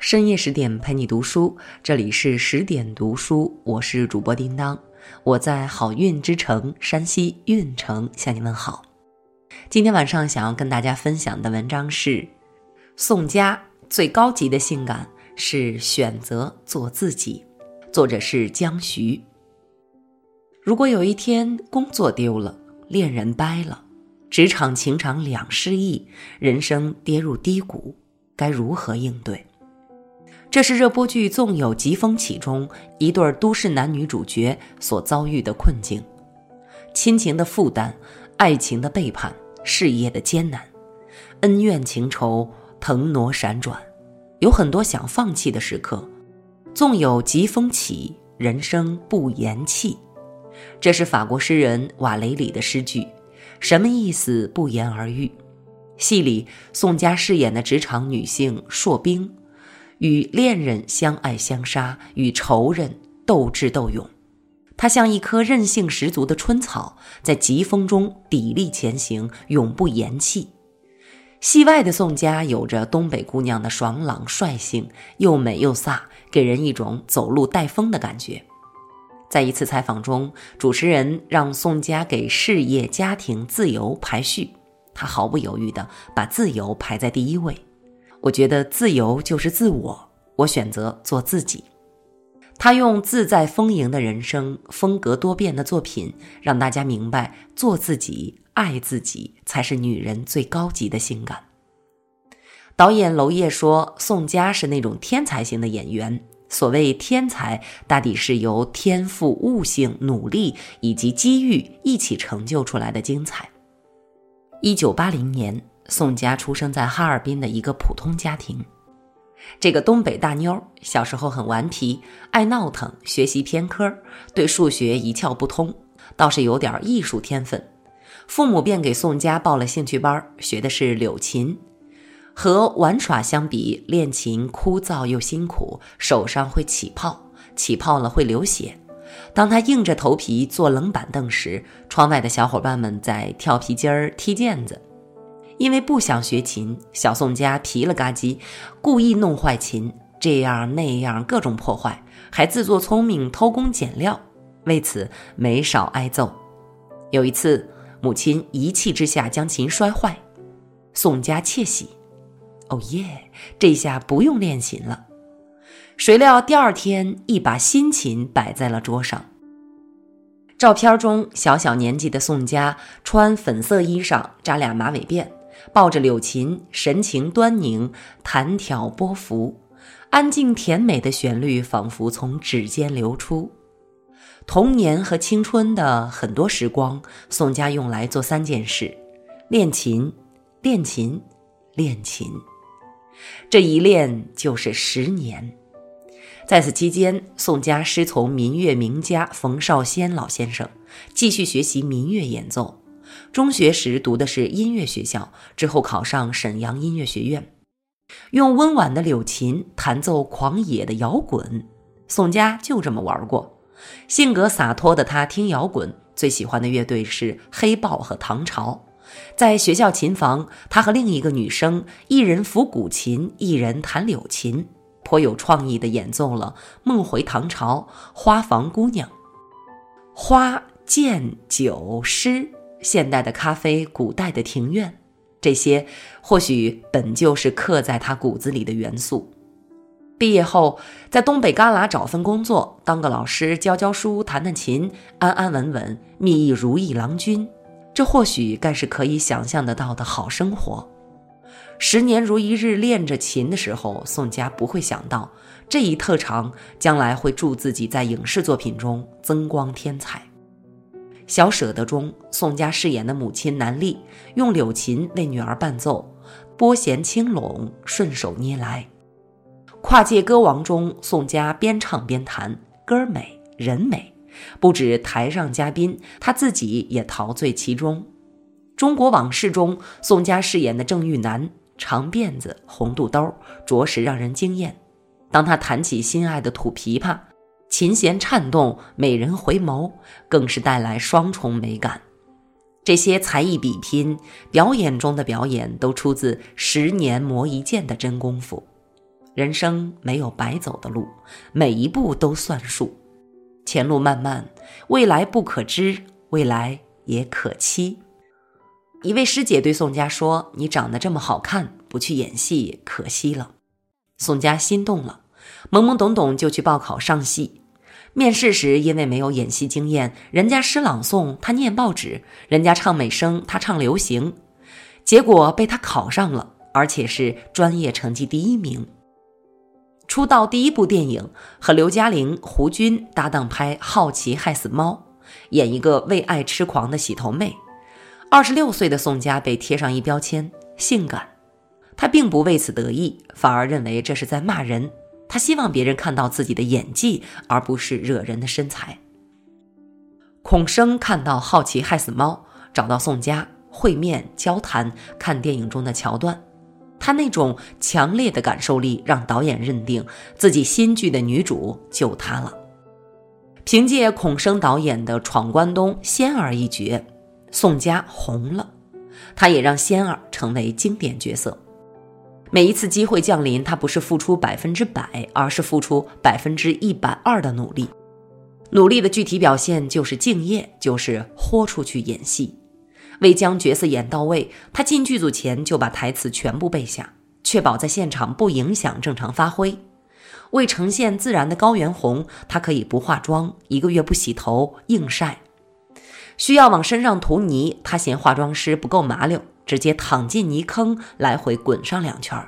深夜十点陪你读书，这里是十点读书，我是主播叮当，我在好运之城山西运城向你问好。今天晚上想要跟大家分享的文章是：宋佳最高级的性感是选择做自己。作者是江徐。如果有一天工作丢了，恋人掰了，职场情场两失意，人生跌入低谷，该如何应对？这是热播剧《纵有疾风起》中一对都市男女主角所遭遇的困境：亲情的负担、爱情的背叛、事业的艰难、恩怨情仇腾挪闪转，有很多想放弃的时刻。纵有疾风起，人生不言弃。这是法国诗人瓦雷里的诗句，什么意思？不言而喻。戏里宋佳饰演的职场女性硕冰。与恋人相爱相杀，与仇人斗智斗勇，他像一棵韧性十足的春草，在疾风中砥砺前行，永不言弃。戏外的宋佳有着东北姑娘的爽朗率性，又美又飒，给人一种走路带风的感觉。在一次采访中，主持人让宋佳给事业、家庭、自由排序，她毫不犹豫地把自由排在第一位。我觉得自由就是自我，我选择做自己。他用自在丰盈的人生、风格多变的作品，让大家明白，做自己、爱自己才是女人最高级的性感。导演娄烨说：“宋佳是那种天才型的演员。所谓天才，大抵是由天赋、悟性、努力以及机遇一起成就出来的精彩。”一九八零年。宋佳出生在哈尔滨的一个普通家庭。这个东北大妞小时候很顽皮，爱闹腾，学习偏科，对数学一窍不通，倒是有点艺术天分。父母便给宋佳报了兴趣班，学的是柳琴。和玩耍相比，练琴枯燥又辛苦，手上会起泡，起泡了会流血。当他硬着头皮坐冷板凳时，窗外的小伙伴们在跳皮筋儿、踢毽子。因为不想学琴，小宋家皮了嘎叽，故意弄坏琴，这样那样各种破坏，还自作聪明偷工减料，为此没少挨揍。有一次，母亲一气之下将琴摔坏，宋家窃喜：“哦耶，这下不用练琴了。”谁料第二天，一把新琴摆在了桌上。照片中，小小年纪的宋佳穿粉色衣裳，扎俩马尾辫。抱着柳琴，神情端凝，弹挑拨拂，安静甜美的旋律仿佛从指尖流出。童年和青春的很多时光，宋佳用来做三件事：练琴、练琴、练琴。这一练就是十年。在此期间，宋佳师从民乐名家冯绍先老先生，继续学习民乐演奏。中学时读的是音乐学校，之后考上沈阳音乐学院，用温婉的柳琴弹奏狂野的摇滚。宋佳就这么玩过。性格洒脱的他听摇滚，最喜欢的乐队是黑豹和唐朝。在学校琴房，他和另一个女生，一人抚古琴，一人弹柳琴，颇有创意的演奏了《梦回唐朝》《花房姑娘》《花剑酒诗》。现代的咖啡，古代的庭院，这些或许本就是刻在他骨子里的元素。毕业后，在东北旮旯找份工作，当个老师，教教书，弹弹琴，安安稳稳，觅一如意郎君，这或许该是可以想象得到的好生活。十年如一日练着琴的时候，宋佳不会想到这一特长将来会助自己在影视作品中增光添彩。小舍得中，宋佳饰演的母亲南丽用柳琴为女儿伴奏，拨弦轻拢，顺手捏来。跨界歌王中，宋佳边唱边弹，歌美人美，不止台上嘉宾，她自己也陶醉其中。中国往事中，宋佳饰演的郑玉楠，长辫子，红肚兜，着实让人惊艳。当她弹起心爱的土琵琶。琴弦颤动，美人回眸，更是带来双重美感。这些才艺比拼、表演中的表演，都出自十年磨一剑的真功夫。人生没有白走的路，每一步都算数。前路漫漫，未来不可知，未来也可期。一位师姐对宋佳说：“你长得这么好看，不去演戏可惜了。”宋佳心动了，懵懵懂懂就去报考上戏。面试时，因为没有演戏经验，人家诗朗诵，他念报纸；人家唱美声，他唱流行。结果被他考上了，而且是专业成绩第一名。出道第一部电影，和刘嘉玲、胡军搭档拍《好奇害死猫》，演一个为爱痴狂的洗头妹。二十六岁的宋佳被贴上一标签——性感。她并不为此得意，反而认为这是在骂人。他希望别人看到自己的演技，而不是惹人的身材。孔生看到《好奇害死猫》，找到宋佳。会面、交谈、看电影中的桥段，他那种强烈的感受力让导演认定自己新剧的女主就她了。凭借孔生导演的《闯关东》仙儿一角，宋佳红了，他也让仙儿成为经典角色。每一次机会降临，他不是付出百分之百，而是付出百分之一百二的努力。努力的具体表现就是敬业，就是豁出去演戏。为将角色演到位，他进剧组前就把台词全部背下，确保在现场不影响正常发挥。为呈现自然的高原红，他可以不化妆，一个月不洗头，硬晒。需要往身上涂泥，他嫌化妆师不够麻溜，直接躺进泥坑，来回滚上两圈。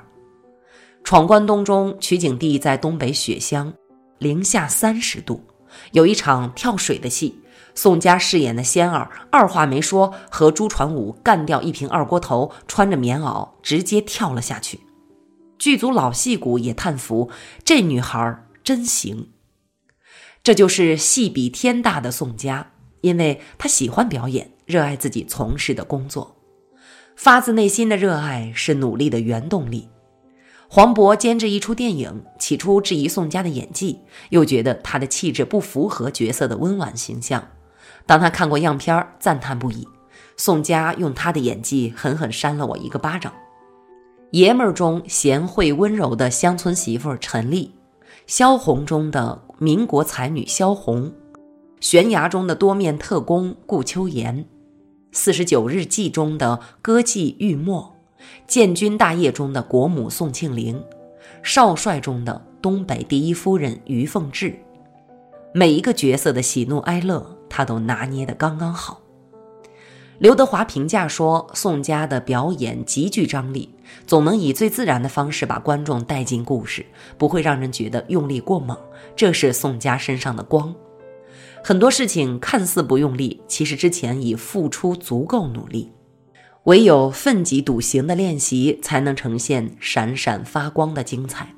闯关东中取景地在东北雪乡，零下三十度，有一场跳水的戏。宋佳饰演的仙儿二话没说，和朱传武干掉一瓶二锅头，穿着棉袄直接跳了下去。剧组老戏骨也叹服，这女孩真行。这就是戏比天大的宋佳，因为她喜欢表演，热爱自己从事的工作，发自内心的热爱是努力的原动力。黄渤监制一出电影，起初质疑宋佳的演技，又觉得她的气质不符合角色的温婉形象。当他看过样片赞叹不已。宋佳用她的演技狠狠扇了我一个巴掌。爷们儿中贤惠温柔的乡村媳妇陈丽，萧红中的民国才女萧红，悬崖中的多面特工顾秋妍，四十九日祭中的歌妓玉墨，建军大业中的国母宋庆龄，少帅中的东北第一夫人于凤至，每一个角色的喜怒哀乐。他都拿捏得刚刚好。刘德华评价说：“宋佳的表演极具张力，总能以最自然的方式把观众带进故事，不会让人觉得用力过猛。这是宋佳身上的光。很多事情看似不用力，其实之前已付出足够努力。唯有奋楫笃行的练习，才能呈现闪闪发光的精彩。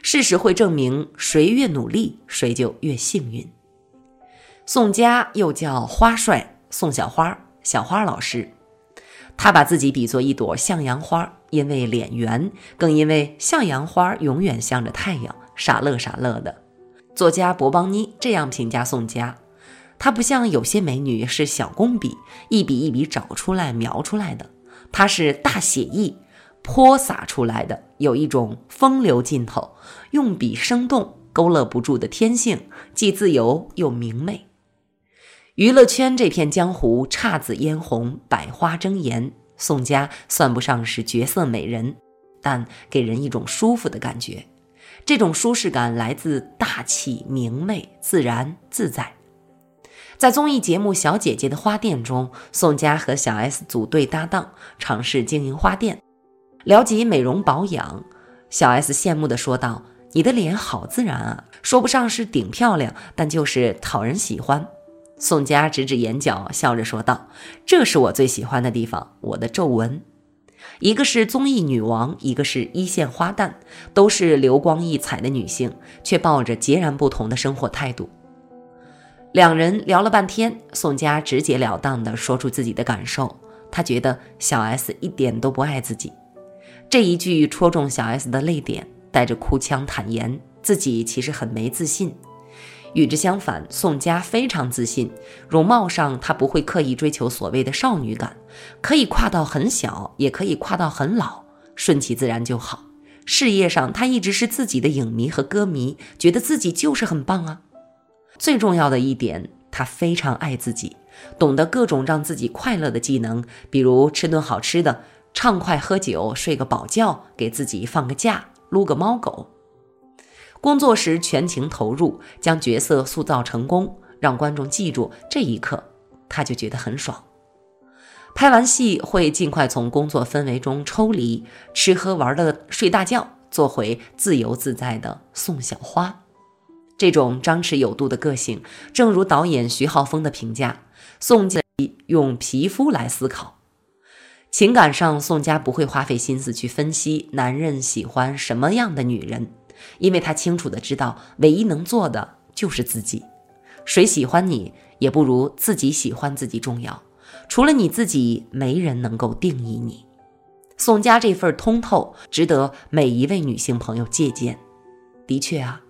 事实会证明，谁越努力，谁就越幸运。”宋佳又叫花帅，宋小花，小花老师。他把自己比作一朵向阳花，因为脸圆，更因为向阳花永远向着太阳，傻乐傻乐的。作家博邦妮这样评价宋佳：她不像有些美女是小工笔，一笔一笔找出来描出来的，她是大写意泼洒出来的，有一种风流劲头，用笔生动，勾勒不住的天性，既自由又明媚。娱乐圈这片江湖，姹紫嫣红，百花争妍。宋佳算不上是绝色美人，但给人一种舒服的感觉。这种舒适感来自大气、明媚、自然、自在。在综艺节目《小姐姐的花店》中，宋佳和小 S 组队搭档，尝试经营花店。聊及美容保养，小 S 羡慕地说道：“你的脸好自然啊，说不上是顶漂亮，但就是讨人喜欢。”宋佳指指眼角，笑着说道：“这是我最喜欢的地方，我的皱纹。一个是综艺女王，一个是一线花旦，都是流光溢彩的女性，却抱着截然不同的生活态度。”两人聊了半天，宋佳直截了当地说出自己的感受：她觉得小 S 一点都不爱自己。这一句戳中小 S 的泪点，带着哭腔坦言自己其实很没自信。与之相反，宋佳非常自信，容貌上她不会刻意追求所谓的少女感，可以跨到很小，也可以跨到很老，顺其自然就好。事业上，她一直是自己的影迷和歌迷，觉得自己就是很棒啊。最重要的一点，她非常爱自己，懂得各种让自己快乐的技能，比如吃顿好吃的，畅快喝酒，睡个饱觉，给自己放个假，撸个猫狗。工作时全情投入，将角色塑造成功，让观众记住这一刻，他就觉得很爽。拍完戏会尽快从工作氛围中抽离，吃喝玩乐睡大觉，做回自由自在的宋小花。这种张弛有度的个性，正如导演徐浩峰的评价：宋家用皮肤来思考，情感上宋佳不会花费心思去分析男人喜欢什么样的女人。因为他清楚的知道，唯一能做的就是自己。谁喜欢你，也不如自己喜欢自己重要。除了你自己，没人能够定义你。宋佳这份通透，值得每一位女性朋友借鉴。的确啊，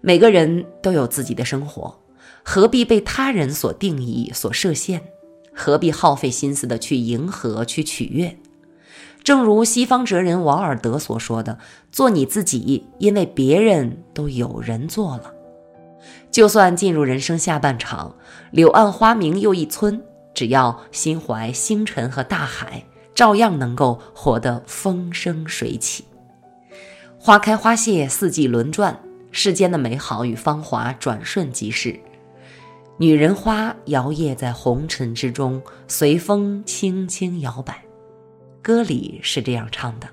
每个人都有自己的生活，何必被他人所定义、所设限？何必耗费心思的去迎合、去取悦？正如西方哲人王尔德所说的：“做你自己，因为别人都有人做了。就算进入人生下半场，柳暗花明又一村，只要心怀星辰和大海，照样能够活得风生水起。花开花谢，四季轮转，世间的美好与芳华转瞬即逝。女人花摇曳在红尘之中，随风轻轻摇摆。”歌里是这样唱的：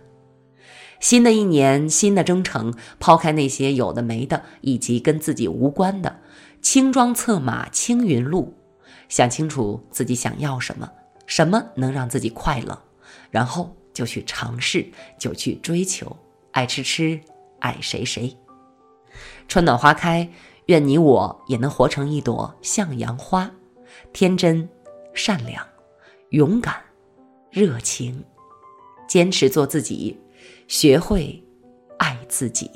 新的一年，新的征程，抛开那些有的没的，以及跟自己无关的，轻装策马，青云路，想清楚自己想要什么，什么能让自己快乐，然后就去尝试，就去追求，爱吃吃，爱谁谁。春暖花开，愿你我也能活成一朵向阳花，天真、善良、勇敢、热情。坚持做自己，学会爱自己。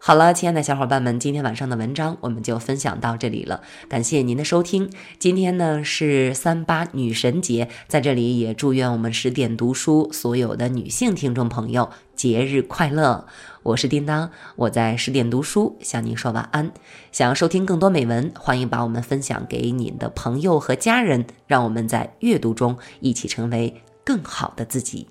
好了，亲爱的小伙伴们，今天晚上的文章我们就分享到这里了。感谢您的收听。今天呢是三八女神节，在这里也祝愿我们十点读书所有的女性听众朋友节日快乐。我是叮当，我在十点读书向您说晚安。想要收听更多美文，欢迎把我们分享给您的朋友和家人，让我们在阅读中一起成为。更好的自己。